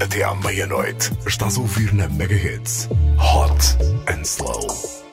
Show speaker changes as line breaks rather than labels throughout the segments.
até à meia-noite. Estás a ouvir na Mega Hits Hot and Slow.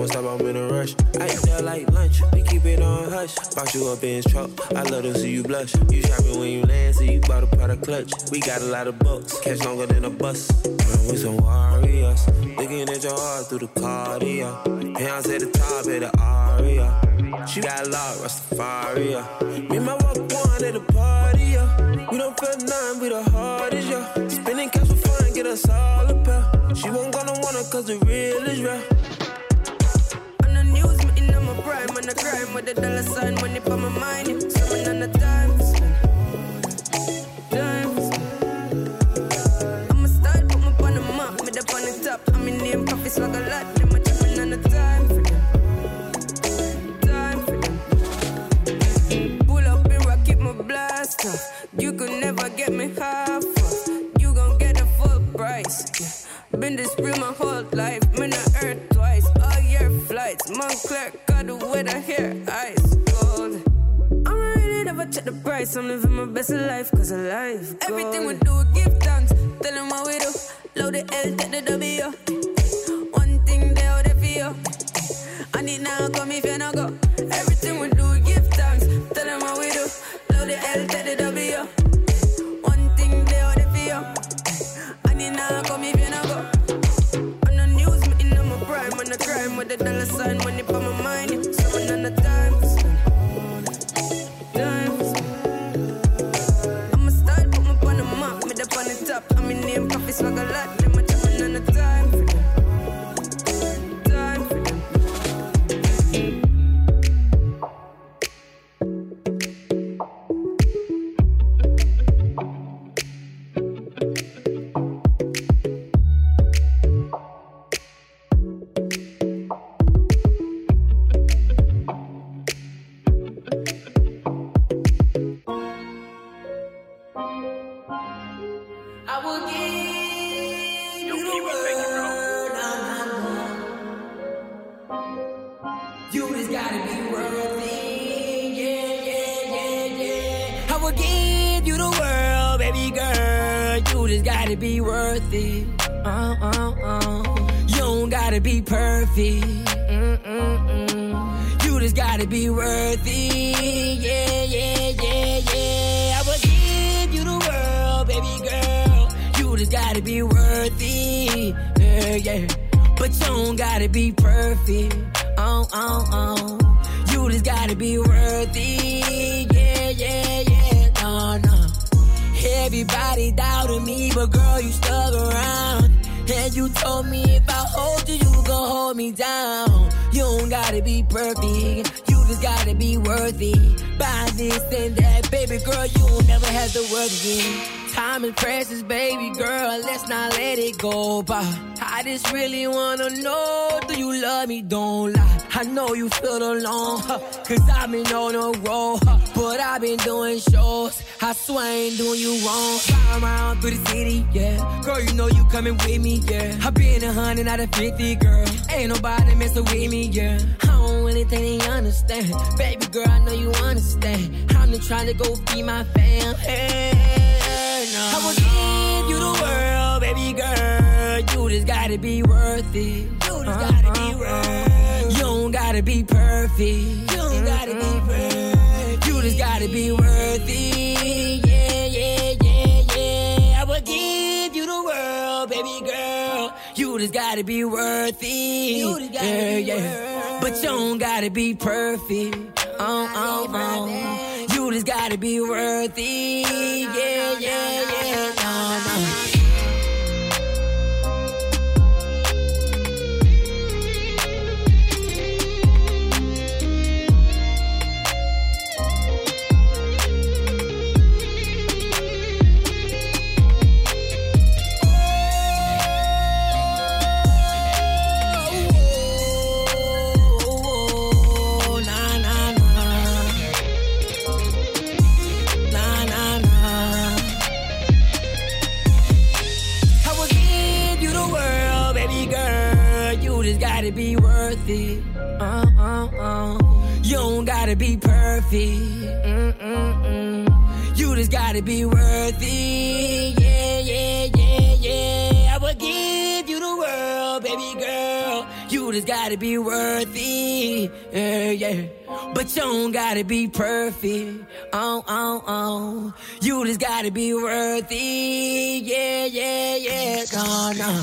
Won't stop, I'm in a rush. I eat that like lunch, we keep it on hush. Box you up in his truck, I love to see you blush. You shopping when you land, so you bought a product clutch. We got a lot of bucks, catch longer than a bus. We some warriors, looking at your heart through the cardio. Hands at the top of the aria. She got a lot, of Rastafari. Me and my walk one at the party, yeah. We don't feel nothing, we the hardest, yeah. Spending cash for fun, get us all up, pair. She won't gonna want it cause the real is real.
On in my prime, on the crime with the dollar sign, money for my mind. Someone on the time. I'm a style, put me on the map, up on the top. I'm in name, coffee swag a lot. Them a on the time for. Time for. Pull up and rock, keep my blast off. You could never get me half. You gon' get the full price. Been this real my whole life. Been on earth year flights. Montclair got the weather here. Ice cold. I'm really never check the price. I'm living my best life cause of life. Everything we do, give thanks. Tell them what we do. Load the L, take the W. One thing they out there for you. I need now come if you no go. Everything we do, give thanks. Tell them what we do. Load the L, take the W. the dollar sign, money for my mind.
Coming with me, yeah. I been a hundred out of fifty, girl. Ain't nobody messing with me, yeah. I don't really think they understand. Baby girl, I know you understand. I'm just trying to go feed my fam. Hey, no. I will give you the world, baby girl. You just gotta be worth it. You just gotta be uh-huh. worth. You don't gotta be perfect. You don't gotta be perfect. You just gotta be worth baby girl. You just gotta be worthy. You just gotta yeah, be yeah. But you don't gotta be perfect. Oh, oh, oh. You just gotta be worth it. Yeah, yeah, yeah. Gotta be perfect. Mm, mm, mm. You just gotta be worthy. Yeah, yeah, yeah, yeah. I will give you the world, baby girl. You just gotta be worthy. Yeah, yeah. But you don't gotta be perfect. Oh, oh, oh. You just gotta be worth it. Yeah, yeah, yeah. No, no.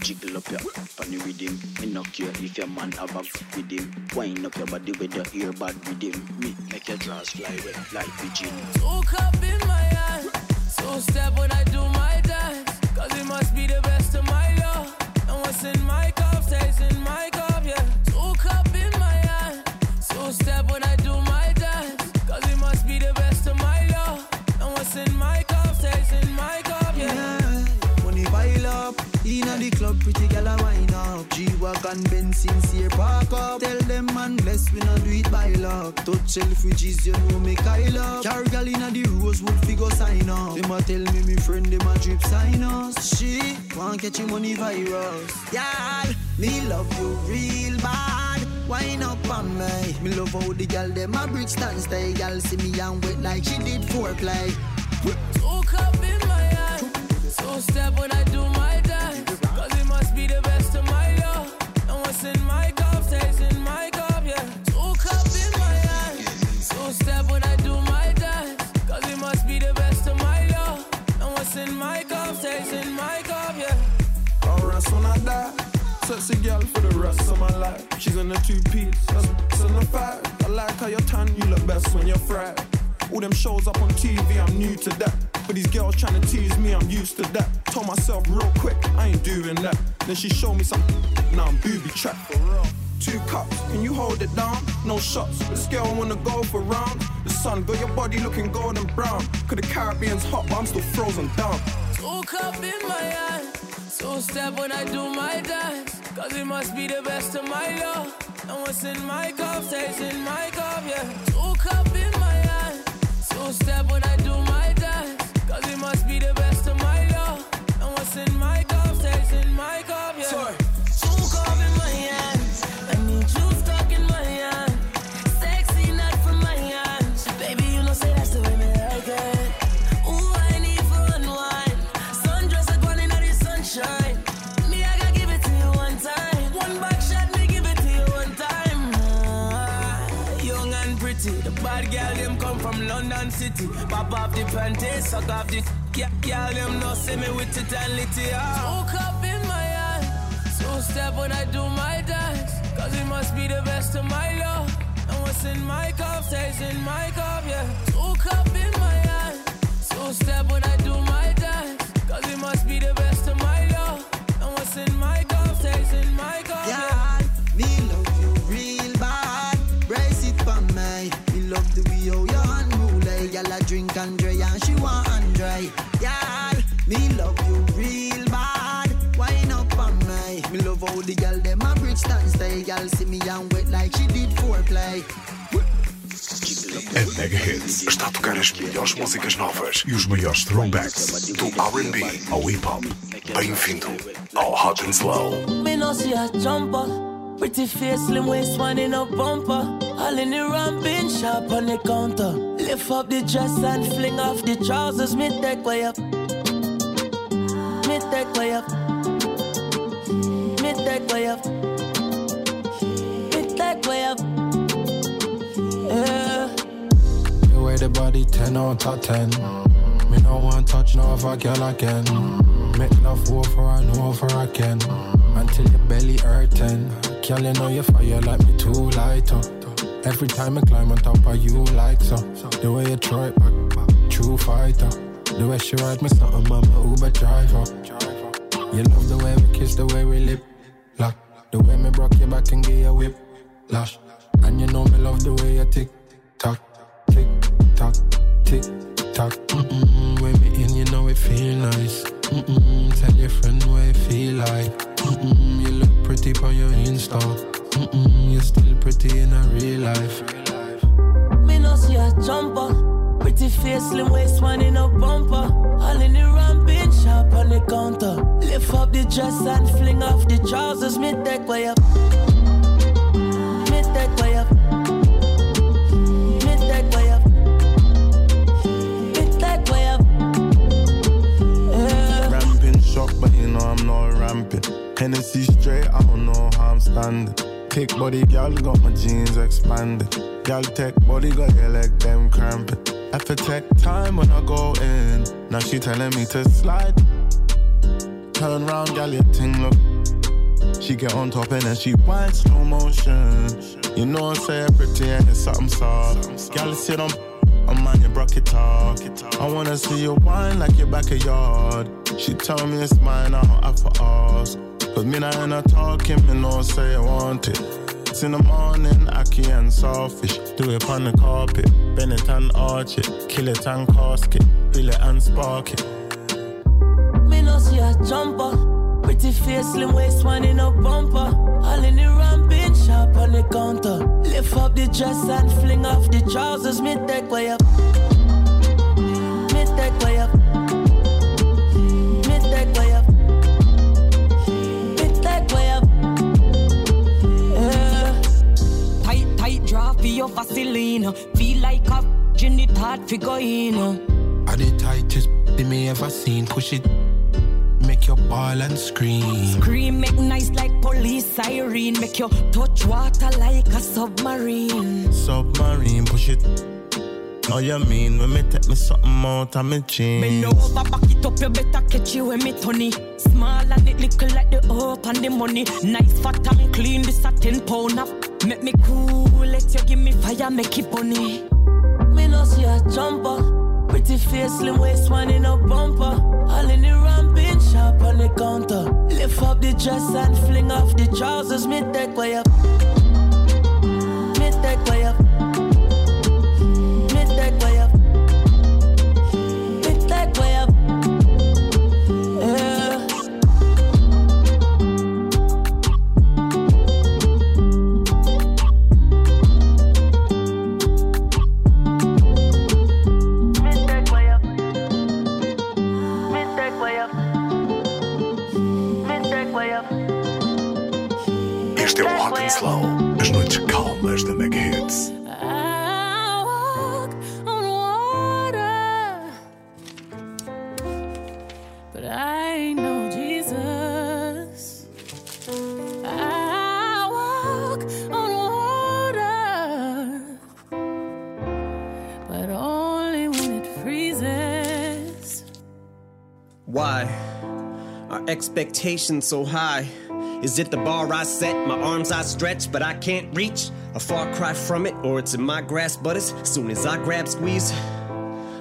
Jiggle up your funny rhythm. Me knock you if your man have a with him. Wind up your body with your earbud with him. Me make your drawers fly wet like pigeon.
Two cup in my hand. Two step when I do my dance.
G-Wagon, Benz, sincere park up. Tell them man bless, we not do it by luck. Touch Selfridges, you know me Kyle up. Carry gal inna the Rosewood, figure sign up. Them a tell me me friend, them a drip sign us. She want catch him money virus. Yeah, me love you real bad. Wine up on me. Me love how the gal them a brick stand stay. Gal see me and wet like she did foreplay.
Two cup in my hand. Two step when I do my
Sexy girl for the rest of my life. She's in a two piece, that's that's in a five. I like how you're tan, you look best when you're fried. All them shows up on TV, I'm new to that. But these girls trying to tease me, I'm used to that. Told myself real quick, I ain't doing that. Then she showed me some, now I'm booby trapped. Two cups, can you hold it down? No shots, this girl wanna go for round. The sun got your body looking golden brown. Cause the Caribbean's hot, but I'm still frozen down.
Two cup in my hand. Two step when I do my dance. Cause it must be the best of my love. And what's in my cup stays in my cup, yeah. Two cup in my hand. Two step when I do my London City. Pop off the panties, suck off the. Yeah, girl them no see me with it and lit it up. In my hand, two step when I do my dance. Cause it must be the best of my love. And what's in my cup stays in my cup, yeah. Two cup in my hand, two step when I do my dance. Cause it must be the best of my love. And what's in my cup stays in my
Andre and she want Andre. Yeah, me love you real bad. Wine up on me. Me love how the girl them a bridge stand stay. Girl see me and wet like she did foreplay.
A Mega Hits está a tocar as melhores músicas novas e os maiores throwbacks do R&B ao hip hop. Bem-vindo ao Hot and Slow.
Me no see a jumper. Pretty face, slim waist, one in a bumper. All in the ramping, shop on the counter. Lift up the dress and fling off the trousers. Me take way up. Me take way up. Me take way up. Me take way up. Yeah.
The way the body 10 out of 10. Me no want touch no other girl again. Make love over and over again. Until your belly hurting. Girl, you know you fire like me too light up. Every time I climb on top of you like so. The way you throw it back, true fighter. The way she ride me something, I'm a Uber driver. You love the way we kiss, the way we lip lock. The way me broke your back and give you whip lash. And you know me love the way you tick tock, tick tock, tick tock. Mm-mm, when me in, you know it feel nice. Mm-mm, tell your friend what it feel like. Mm-mm, you look pretty on your Insta. Mm-mm, you're still pretty in a real life.
Me no see a jumper. Pretty face, slim waist, one in a bumper. All in the ramping, sharp on the counter. Lift up the dress and fling off the trousers. Me take way up. Me take way up. Me take way up. Me take way up. Yeah.
Shop, but you know I'm not ramping. Hennessy straight, I don't know how I'm standing. Thick body, girl, got my jeans expanded. Girl, tech body, got your leg them cramping. I take time when I go in. Now she telling me to slide. Turn round, girl, your thing look. She get on top and then she whine slow motion. You know I say pretty and it's something soft. Girl, sit on Oh man, you broke it off. I wanna see you whine like your backyard. She tell me it's mine, I don't have for us. But me not in a talking, me no say I want it. It's in the morning, Aki and Sawfish. Do it on the carpet, bend it and arch it. Kill it and casket, fill it and spark it.
Me no see a jumper. Pretty face, slim waist, one in a bumper. All in the ramping, sharp on the counter. Lift up the dress and fling off the trousers. Me take way up.
Your Vaseline. Feel like a in it hard go in.
Are the tightest they may ever seen? Push it, make your ball and scream.
Scream, make nice like police siren. Make you touch water like a submarine.
Submarine, push it. Know you mean when me take me something out of me jeans.
Me over, back it up, you better catch you with me Tony. Small and it little like the up and the money. Nice fat and clean, this a ten pound up. Make me cool, let you give me fire, make it bunny.
Me no see a jumper. Pretty face, slim waist, one in a bumper. All in the ramping, sharp on the counter. Lift up the dress and fling off the trousers. Me take way up. Me take way up.
Este é o Hot and Slow. As noites calmas da Mega Hits.
I walk on water, but I know Jesus. I walk on water, but only when it freezes.
Why are expectations so high? Is it the bar I set, my arms I stretch, but I can't reach? A far cry from it, or it's in my grasp, but as soon as I grab squeeze,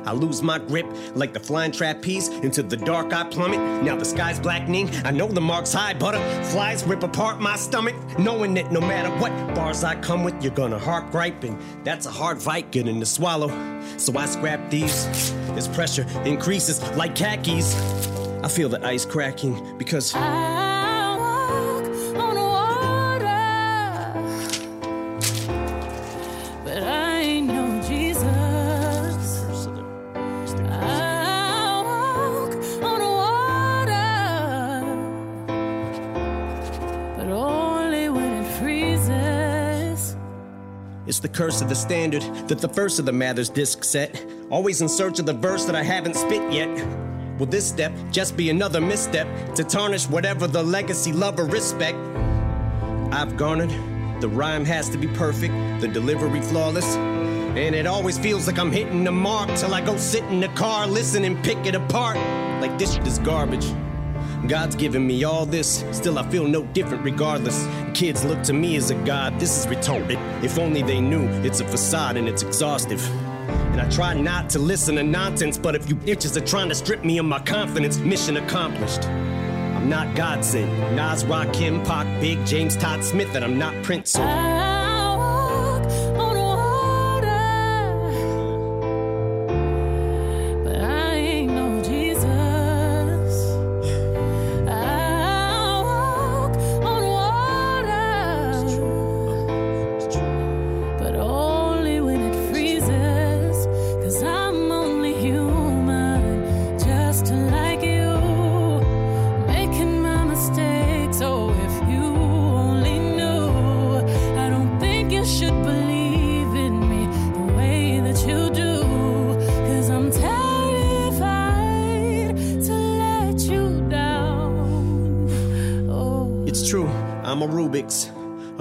I lose my grip like the flying trapeze. Into the dark I plummet. Now the sky's blackening. I know the mark's high. Butterflies rip apart my stomach. Knowing that no matter what bars I come with, you're gonna heart griping. That's a hard fight getting to swallow. So I scrap these. As pressure increases like khakis. I feel the ice cracking because.
I
the curse of the standard that the first of the Mathers disc set. Always in search of the verse that I haven't spit yet. Will this step just be another misstep to tarnish whatever the legacy, love, or respect I've garnered? The rhyme has to be perfect, the delivery flawless. And it always feels like I'm hitting the mark till I go sit in the car, listen and pick it apart. Like this shit is garbage. God's given me all this, still I feel no different regardless. Kids look to me as a god, this is retarded. If only they knew it's a facade and it's exhaustive. And I try not to listen to nonsense, but if you bitches are trying to strip me of my confidence, mission accomplished. I'm not Godson. Nas, Rakim, Pac, Big, James, Todd Smith, and I'm not Prince. So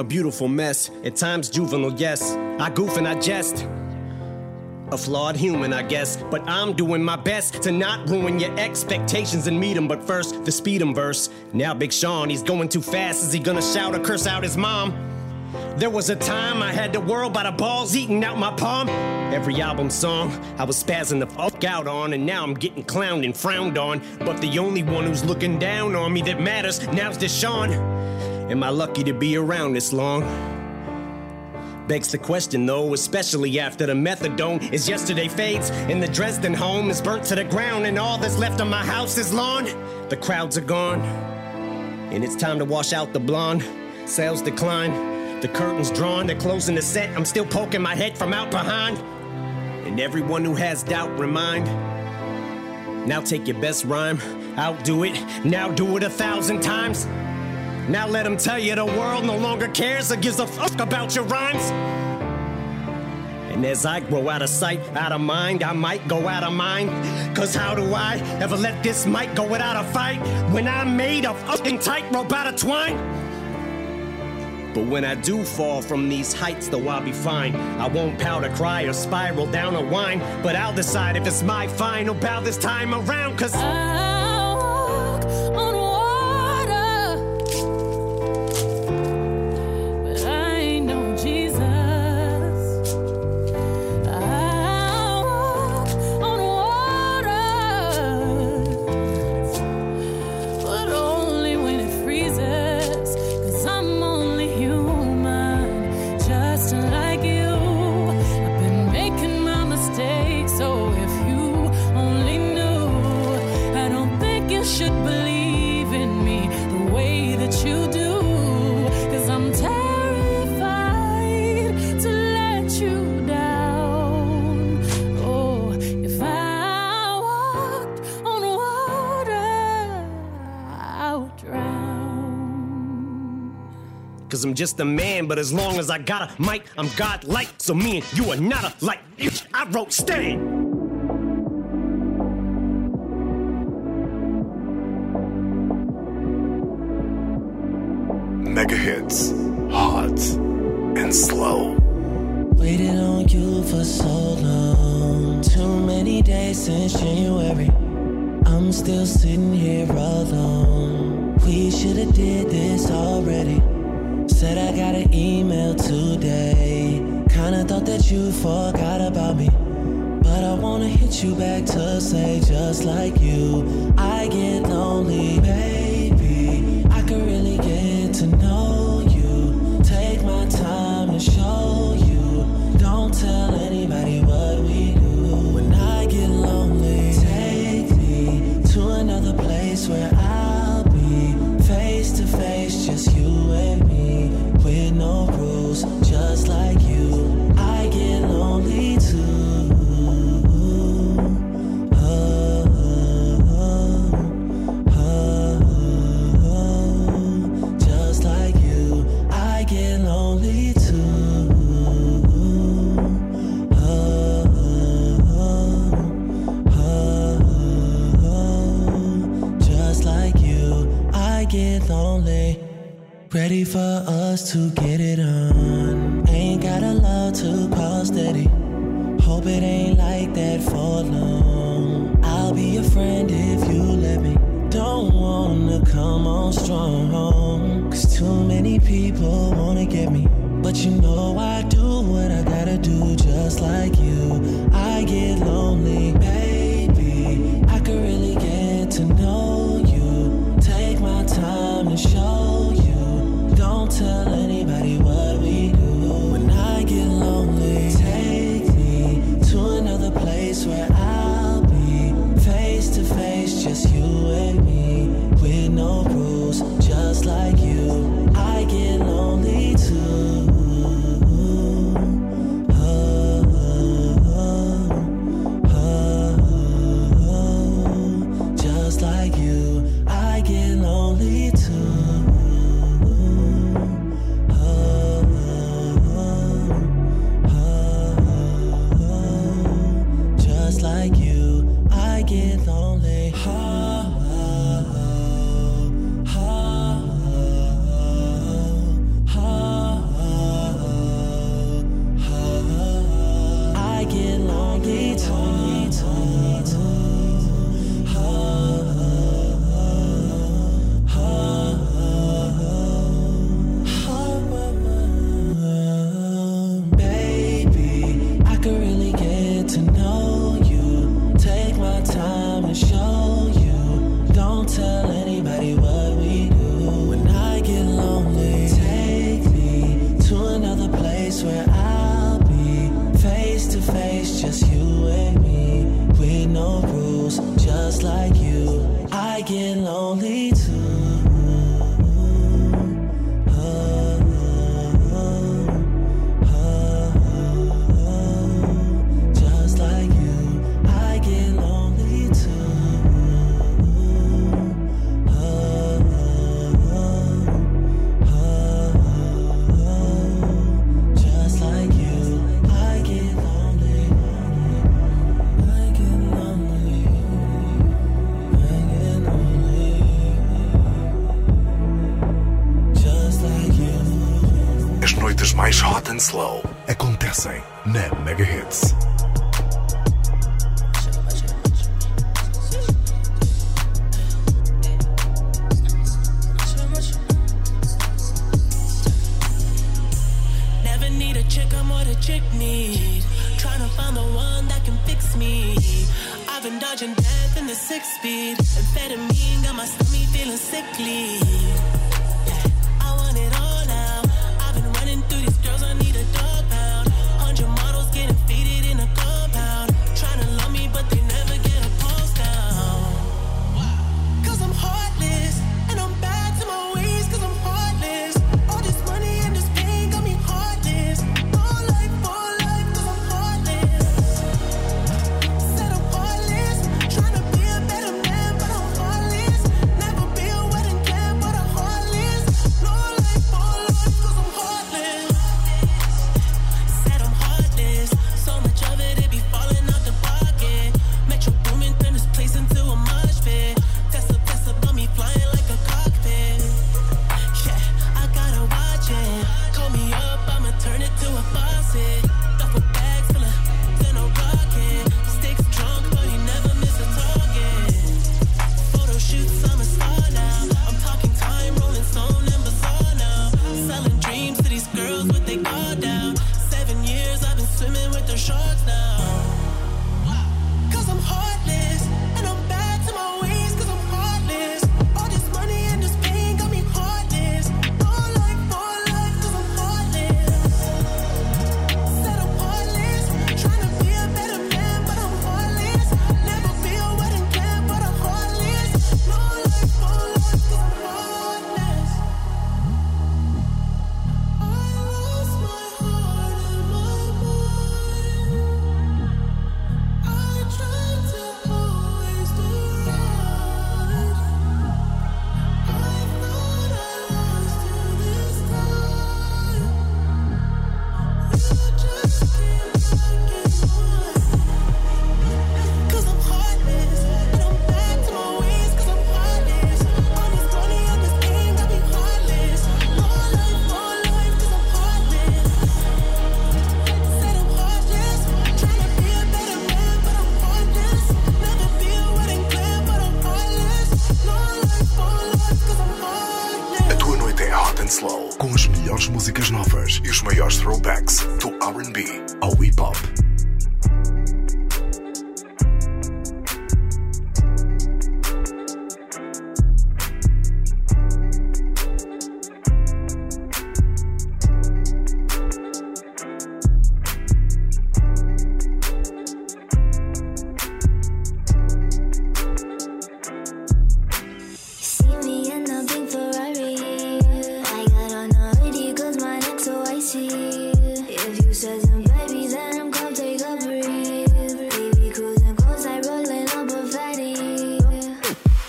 A beautiful mess, at times juvenile, yes. I goof and I jest. A flawed human, I guess, but I'm doing my best to not ruin your expectations and meet him. But first, the speed 'em verse. Now, Big Sean, he's going too fast. Is he gonna shout or curse out his mom? There was a time I had the world by the balls eating out my palm. Every album song I was spazzing the fuck out on, and now I'm getting clowned and frowned on. But the only one who's looking down on me that matters now's Deshaun. Am I lucky to be around this long? Begs the question though, especially after the methadone is yesterday fades and the Dresden home is burnt to the ground and all that's left of my house is lawn. The crowds are gone and it's time to wash out the blonde. Sales decline, the curtains drawn, they're closing the set. I'm still poking my head from out behind. And everyone who has doubt, remind. Now take your best rhyme, outdo it, now do it a thousand times. Now let them tell you the world no longer cares or gives a fuck about your rhymes. And as I grow out of sight, out of mind, I might go out of mind. Cause how do I ever let this mic go without a fight when I'm made of fucking tightrope out of twine? But when I do fall from these heights, though I'll be fine. I won't pout or cry or spiral down or whine. But I'll decide if it's my final bow this time around. Cause
just
a man, but as long as I got a mic, I'm godlike. So me and you are not alike. I wrote Stan.
Mega hits, hot and slow.
Waited on you for so long. Too many days since January. I'm still sitting here alone. We should have did this already. Said I got an email today. Kinda thought that you forgot about me. But I
wanna hit you back to say, just like you, I get lonely, baby. I could really get. Ready for us to get it on. Ain't got a lot to call steady. Hope it ain't like that for long. I'll be your friend if you let me. Don't wanna come on strong. Cause too many people wanna get me. But you know I do what I gotta do just like you. I get lonely
swear Slow acontecem na
Megahits. Chick need trying to find the one that can fix me. I've been dodging death in the six speed, amphetamine got my stomach feeling sickly.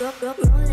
up, up.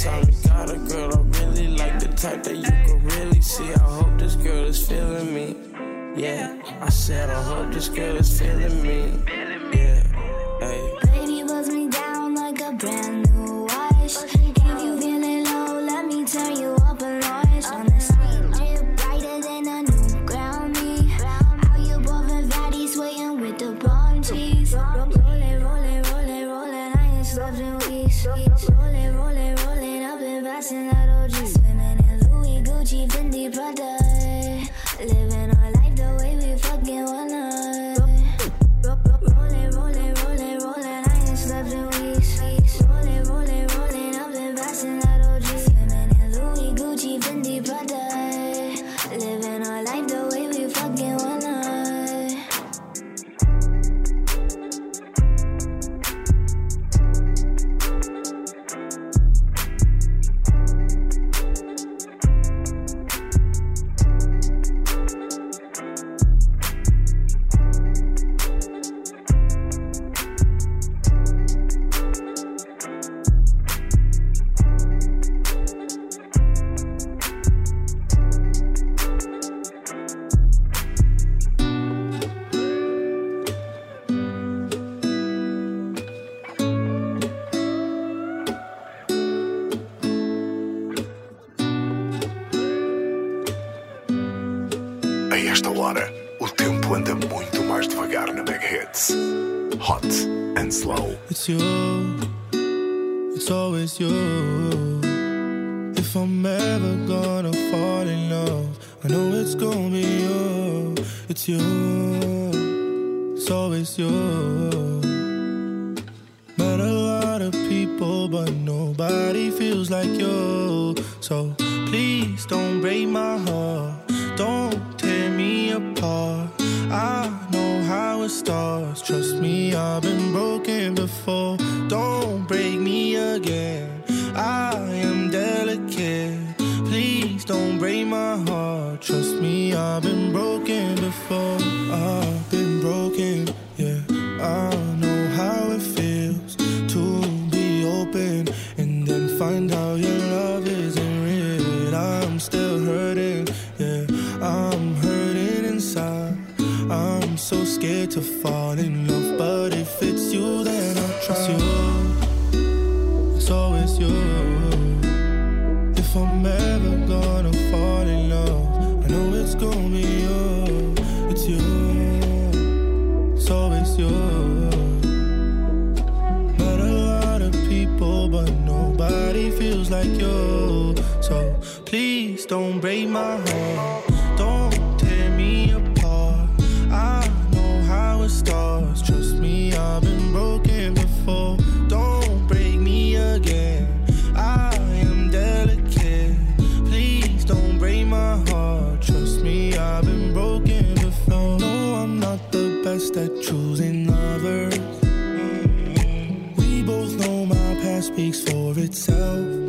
sorry. Got a girl I really like, the type that you can really see. I hope this girl is feeling me. Yeah, I said I hope this girl is feeling me. Yeah, hey.
Baby was me down like a brand new.
it's gonna be you. It's you. It's always yours. Met a lot of people, but nobody feels like you. So please don't break my heart. Don't tear me apart. I know how it starts. Trust me, I've been broken before. Don't break me again. I am delicate. Please don't break my heart. I've been broken before. I've been broken, yeah. I know how it feels to be open and then find out your love isn't real. I'm still hurting, yeah. I'm hurting inside. I'm so scared to fall in love, but if it's you, then I'll trust you. It's always you. like you. So please don't break my heart. Don't tear me apart. I know how it starts. Trust me, I've been broken before. Don't break me again. I am delicate. Please don't break my heart. Trust me, I've been broken before. No, I'm not the best at choosing lovers. We both know my past speaks for itself.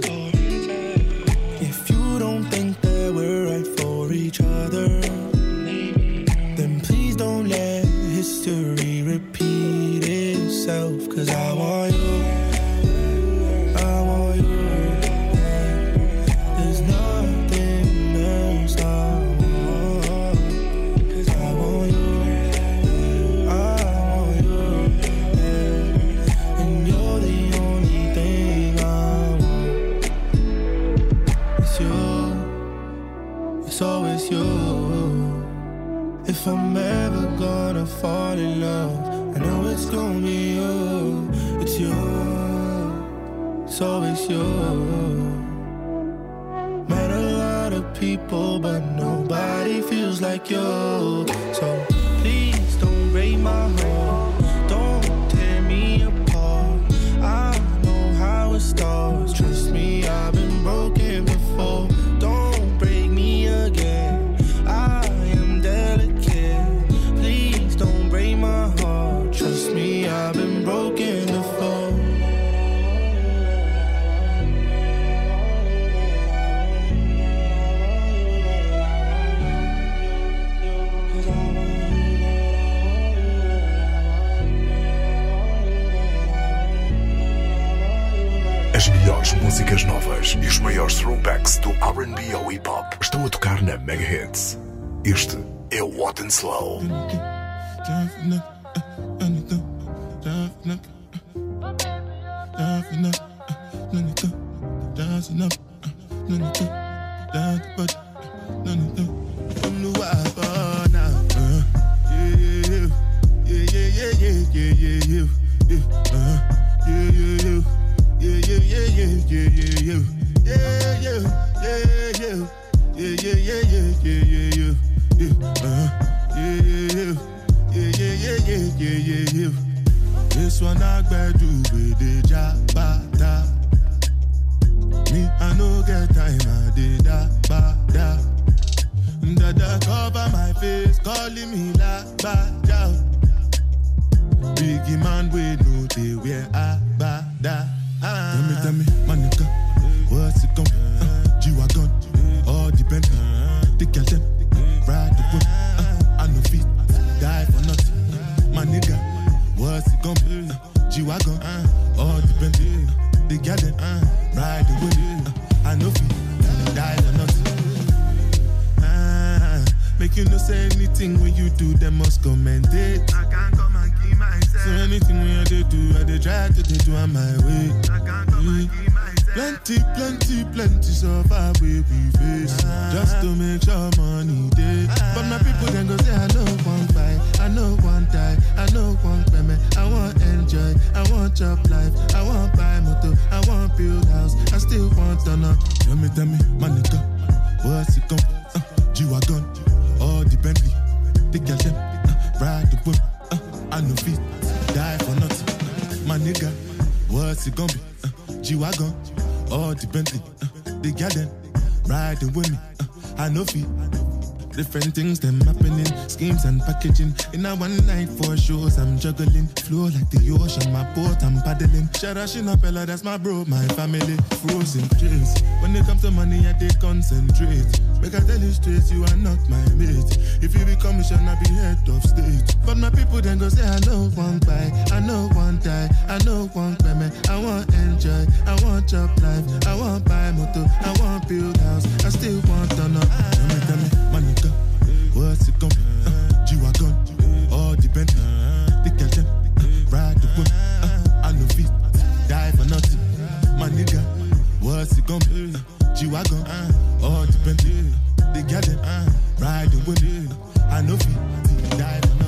Este é o
Wattenslaw. searching. In a one night for shows, I'm juggling. Flow like the ocean, my boat, I'm paddling. Sharash in a fella, that's my bro, my family. Frozen dreams. When it comes to money, I did concentrate. Make I tell you straight, you are not my mate. If you become a shall be head of state. But my people then go say, I know one buy, I know one die, I know one cry, man. I want enjoy, I want job life, I want buy motor, I want build house, I still want to know. Tell me, tell me, money go. Gump, uh, G-Wagon, uh, all dependent. Uh, they got it, uh, riding with it. I know feet, dive.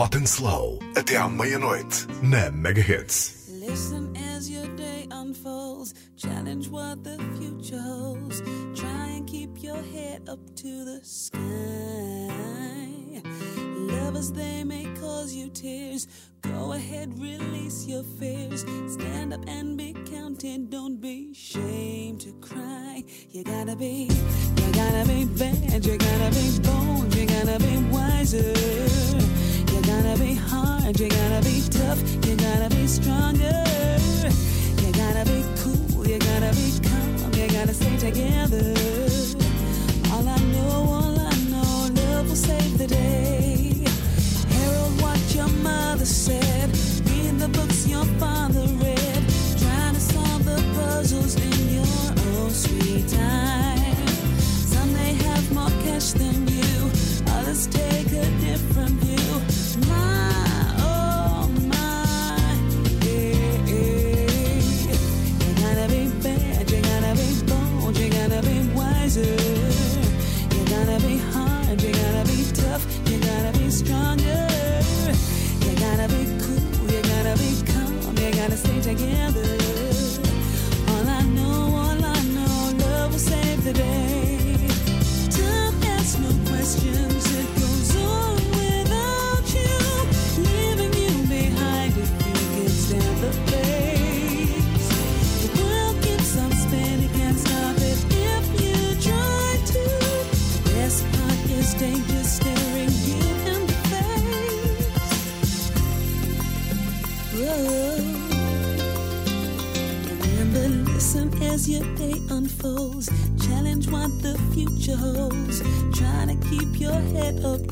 Hot and Slow, até à meia-noite, na Megahits.
Listen as your day unfolds, challenge what the future holds. Try and keep your head up to the sky. Lovers, they may cause you tears. Go ahead, release your fears. Stand up and be counted. Don't be ashamed to cry. You gotta be. together.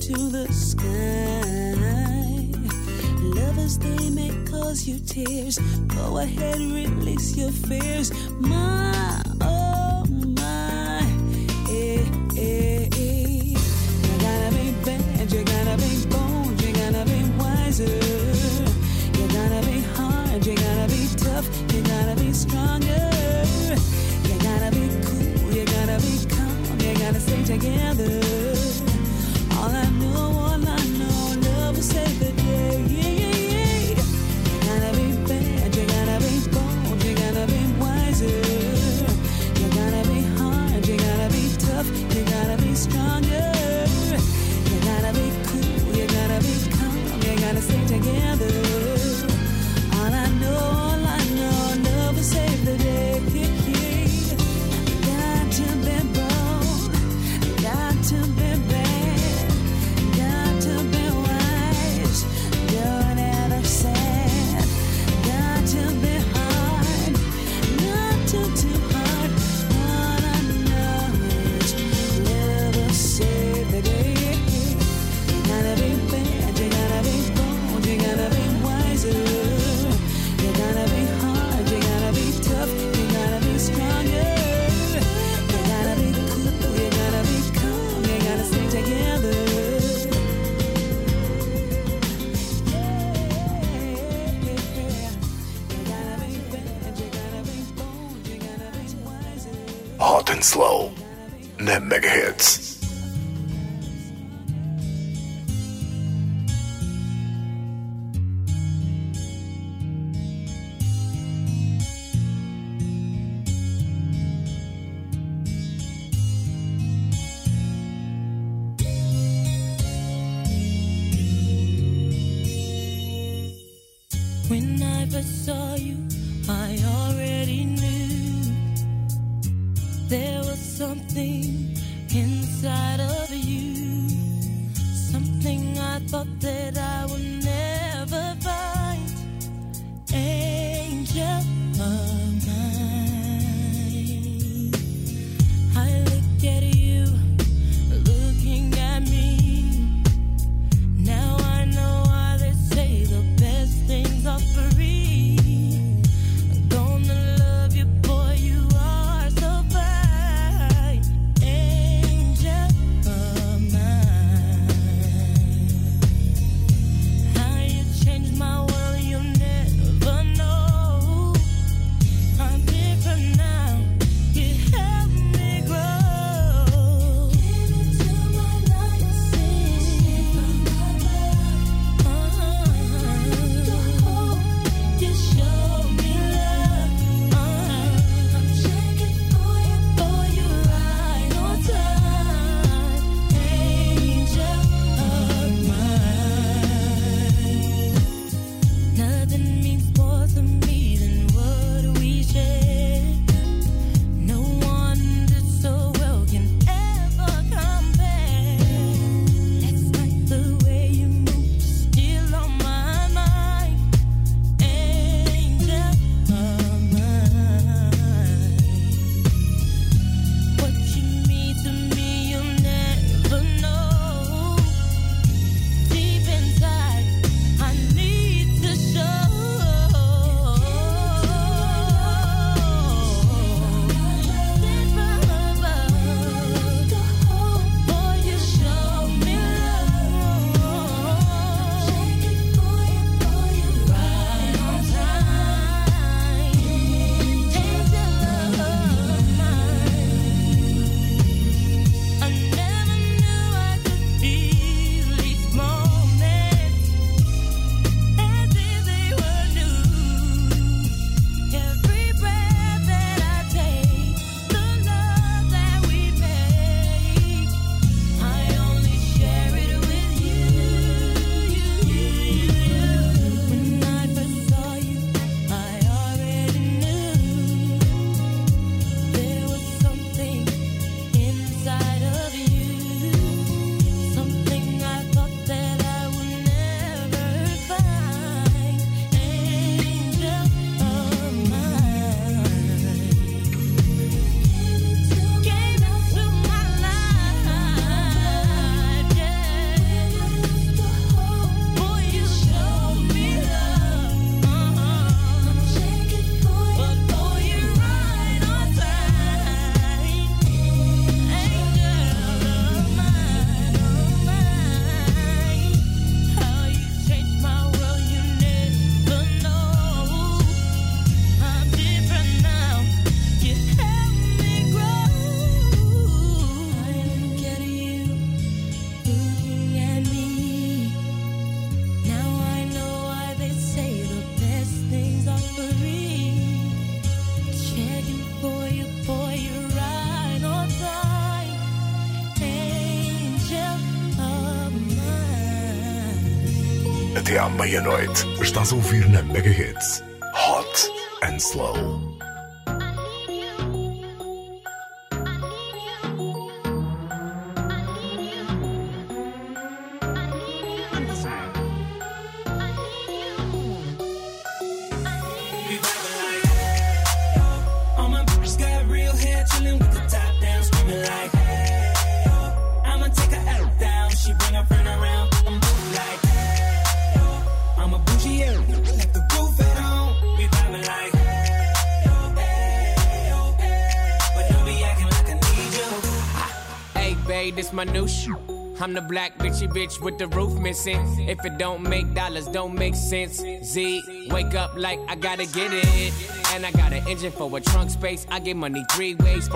to the sky. Lovers, they may cause you tears. Go ahead, release your fears. My
meia-noite, estás a ouvir na Mega Hits Hot and Slow.
the
black bitchy bitch with the roof missing. If it don't make dollars, don't make sense. Z, wake up like I gotta get it. And I got an engine for a trunk space. I get money three ways,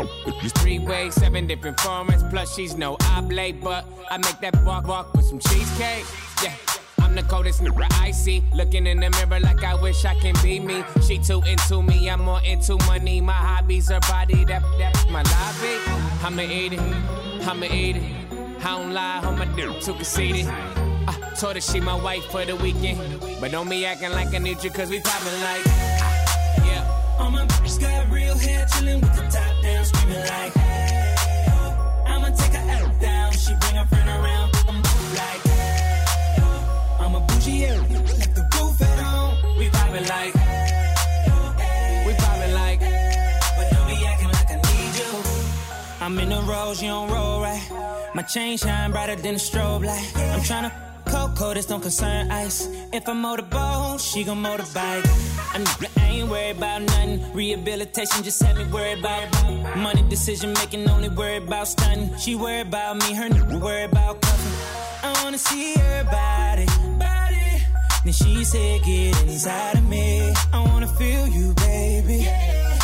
three ways, seven different formats. Plus, she's no oblate, but I make that walk walk with some cheesecake. Yeah. I'm the coldest nigga I see. Looking in the mirror like I wish I can be me. She too into me, I'm more into money. My hobbies are body, that, that's my lobby. I'ma eat it, I'ma eat it. I don't lie, on my dick too conceited. I told her she my wife for the weekend. But don't be acting like I need you, cause we poppin' like. Ah, yeah.
All my bitches got real hair, chillin' with the top down, screamin' like. Hey, oh. I'ma take her out down. She bring her friend around, I'm like. Hey, oh. I'm a bougie area, let the roof at home.
We poppin' like.
I'm in the rose, you don't roll right. My chain shine brighter than a strobe light. I'm tryna Coco, oh, this don't concern ice. If I motorboat, she gon' motorbike. I, I ain't worried about nothing. Rehabilitation just had me worried about money. Decision making, only worried about stunning. She worried about me, her nigga worried about cuffing. I wanna see her body. body. Then she said, get inside of me. I wanna feel you, baby.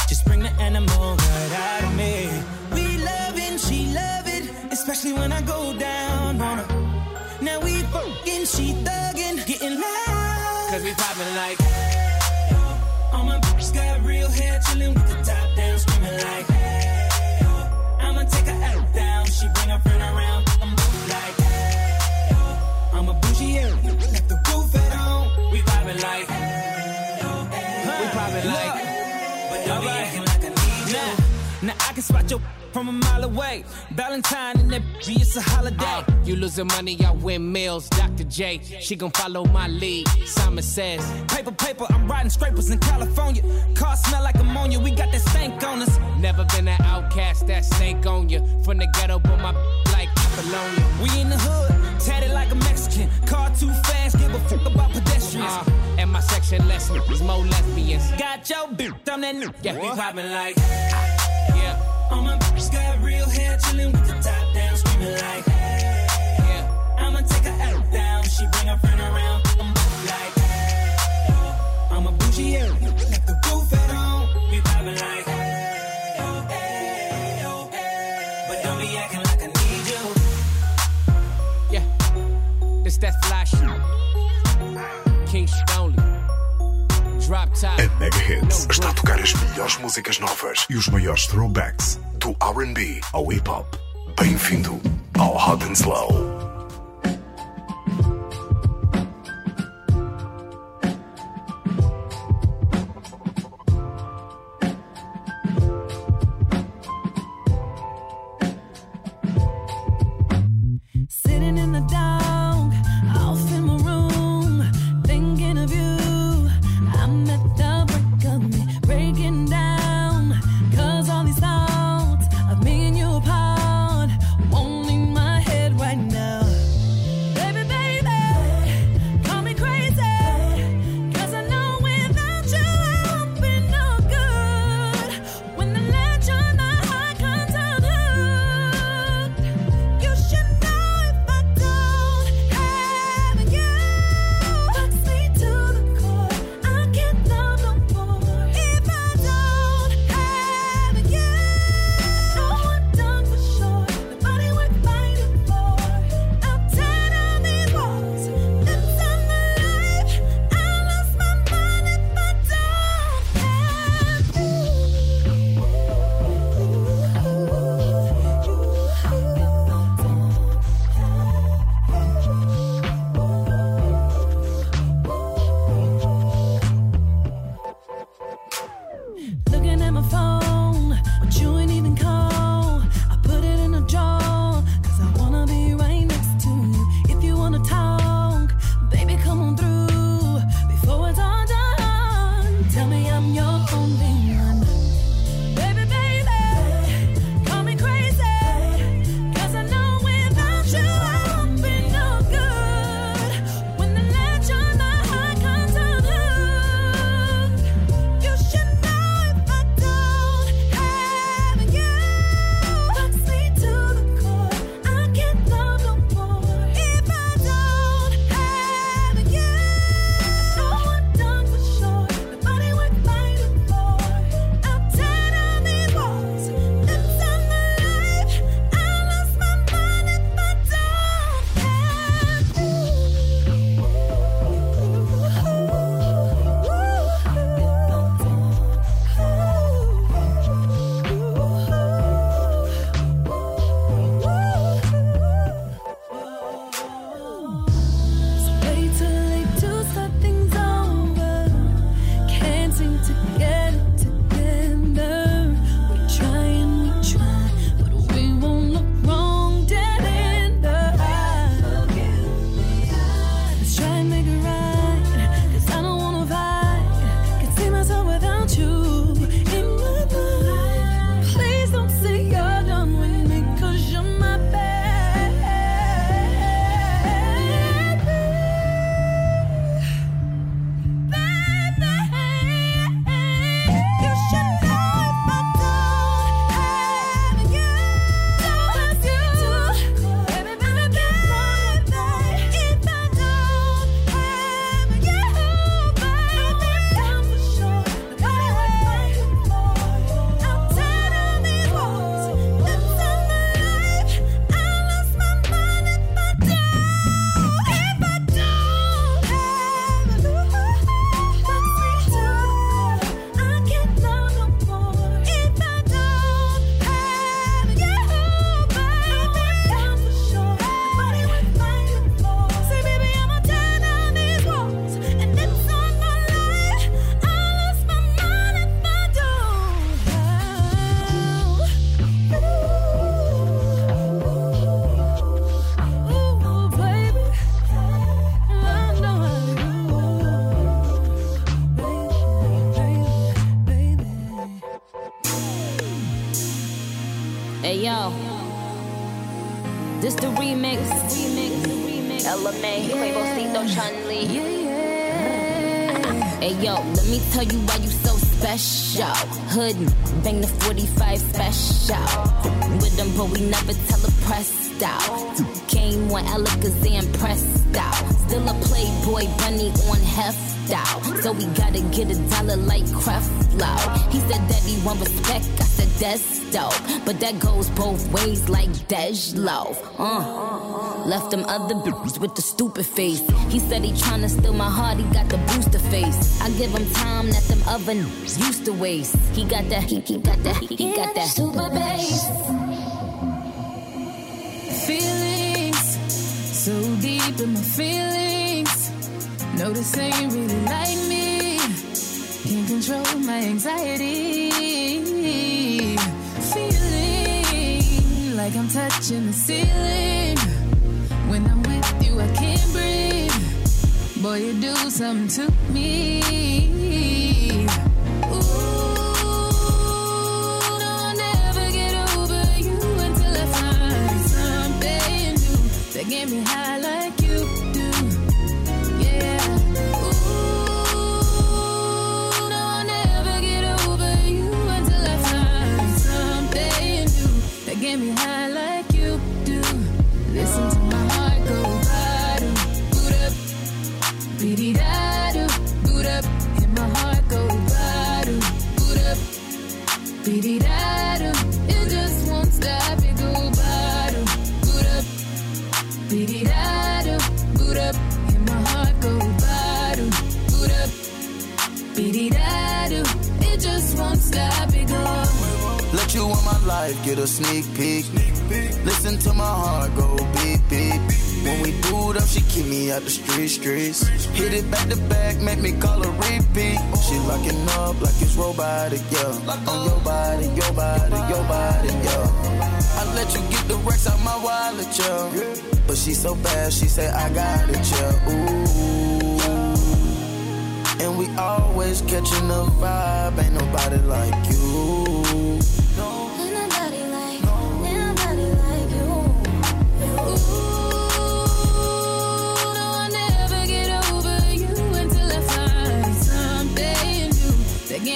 Just bring the animal right out of me. Especially when I go down on her. Now we fucking, she thuggin', getting loud.
Cause we poppin' like.
All my bitches got real hair, chillin' with the top down, screaming like, hey, oh. I'ma take her out down. She bring her friend around, I'm like, hey, oh. I'm a bougie, yeah, left the roof at home.
We poppin' like. We poppin' like.
But don't be acting like I need you.
Now I can spot your from a mile away. Valentine and that B, it's a holiday.
Uh, you losing money, I win meals. Dr. J, she gon' follow my lead. Simon says,
Paper, paper, I'm riding scrapers in California. Car smell like ammonia, we got that stank on us.
Never been an outcast, that snake on you. From the ghetto, but my like Apollonia.
We in the hood, tatted like a Mexican. Car too fast, give a fuck about pedestrians.
Uh, and my section lesson is more lesbians.
Got your bitch, I'm that new.
Yeah, we poppin' like.
All my bitches got real hair, chillin' with the top down, screaming like, hey,
yeah.
I'ma take her out down. She bring her friend around, I'm like, hey. I'm a bougie, yeah, left the roof at home. We poppin' like, hey, oh, hey, oh, hey. But don't be acting like I need you.
Yeah, that fly shit. King shit.
A Mega Hits está a tocar as melhores músicas novas e os maiores throwbacks do RB ao hip hop. Bem-vindo ao Hot and Slow.
Remix. LMA, Quavocito, Chun Li. Hey yo, let me tell you why you so special. Hood, bang the 45 special. With them, but we never tell a pressed out. Came one Alakazam pressed out. Still a playboy bunny on heft out. So we gotta get a dollar like Creflo. He said that he want respect, I said that's dope. But that goes both ways like Dej Loaf. Uh. Left them other bitches with the stupid face. He said he tryna steal my heart, he got the booster face. I give him time that them other used to waste. He got that, he, he got that, he, he got that
Super bass. In my feelings. No, this ain't really like me. Can't control my anxiety. Feeling like I'm touching the ceiling. When I'm with you, I can't breathe. Boy, you do something to me. Ooh, no, I'll get over you until I find something new that get me high like
life get a sneak peek. Listen to my heart go beep beep. When we boot up, she keep me out the street streets. Hit it back to back, make me call her repeat. She locking up like it's robotic, yeah. On your body, your body, your body, yeah. I let you get the racks out my wallet, yeah. But she so bad, she say I got it, yeah. Ooh. And we always catching the vibe, ain't nobody like you.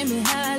Me high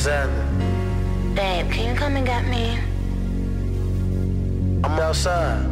What's happening?
Babe, can you come and get me?
I'm outside.